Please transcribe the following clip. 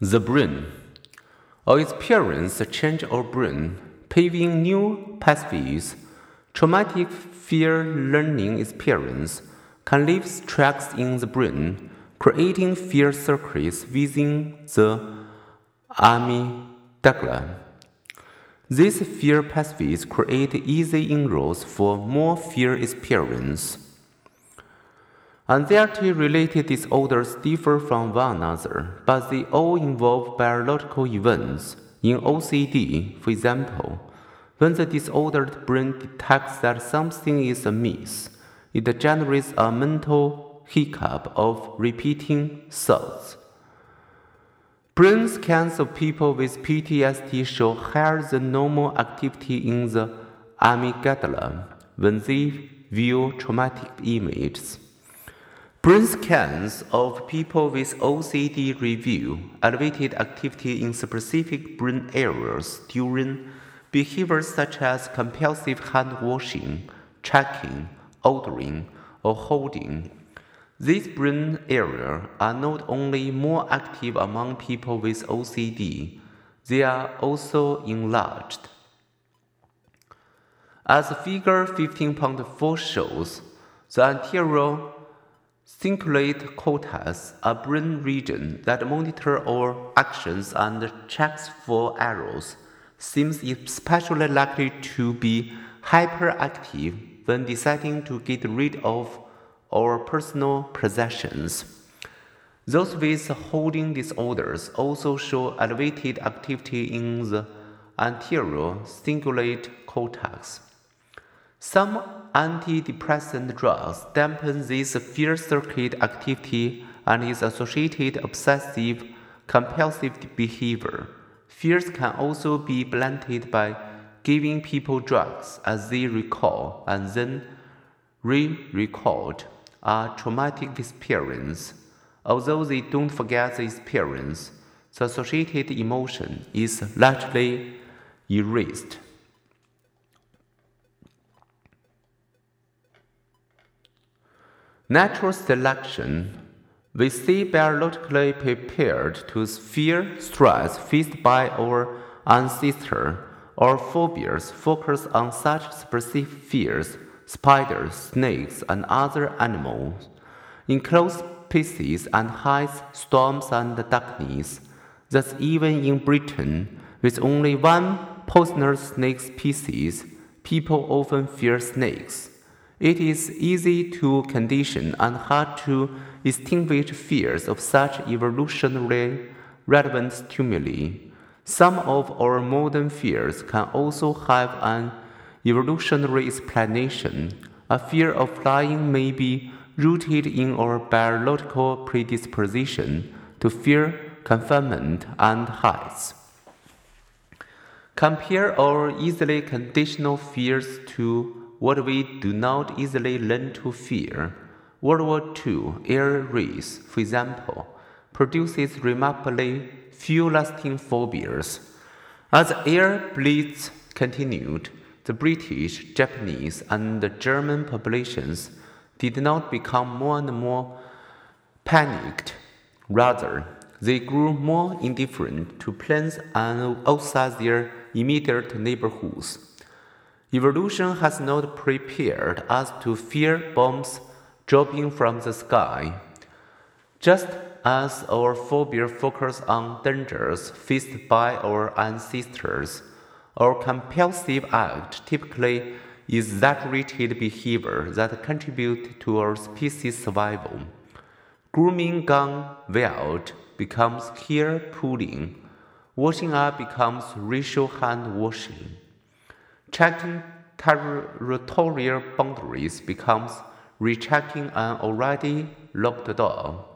The brain. Our experience change our brain, paving new pathways. Traumatic fear learning experience can leave tracks in the brain, creating fear circuits within the amygdala. These fear pathways create easy inroads for more fear experience. Anxiety-related disorders differ from one another, but they all involve biological events. In OCD, for example, when the disordered brain detects that something is amiss, it generates a mental hiccup of repeating thoughts. Brain scans of people with PTSD show higher than normal activity in the amygdala when they view traumatic images. Brain scans of people with OCD reveal elevated activity in specific brain areas during behaviors such as compulsive hand washing, checking, ordering, or hoarding. These brain areas are not only more active among people with OCD, they are also enlarged. As figure 15.4 shows, the anterior Cingulate cortex, a brain region that monitors our actions and checks for errors, seems especially likely to be hyperactive when deciding to get rid of our personal possessions. Those with hoarding disorders also show elevated activity in the anterior cingulate cortex. Some antidepressant drugs dampen this fear circuit activity and its associated obsessive compulsive behavior. Fears can also be blunted by giving people drugs as they recall and then re-record a traumatic experience. Although they don't forget the experience, the associated emotion is largely erased. Natural selection. We see biologically prepared to fear stress faced by our ancestors. Our phobias focus on such specific fears spiders, snakes, and other animals. In close spaces and heights, storms and darkness. Thus, even in Britain, with only one poisonous snake species, people often fear snakes. It is easy to condition and hard to extinguish fears of such evolutionarily relevant stimuli. Some of our modern fears can also have an evolutionary explanation. A fear of flying may be rooted in our biological predisposition to fear confinement and heights. Compare our easily conditional fears to what we do not easily learn to fear. World War II air raids, for example, produces remarkably few lasting phobias. As the air blitz continued, the British, Japanese, and German populations did not become more and more panicked. Rather, they grew more indifferent to planes and outside their immediate neighborhoods. Evolution has not prepared us to fear bombs dropping from the sky. Just as our phobia focuses on dangers faced by our ancestors, our compulsive act typically is exaggerated behavior that contribute to our species survival. Grooming gone wild becomes hair pulling. Washing up becomes racial hand washing. Checking territorial boundaries becomes rechecking an already locked door.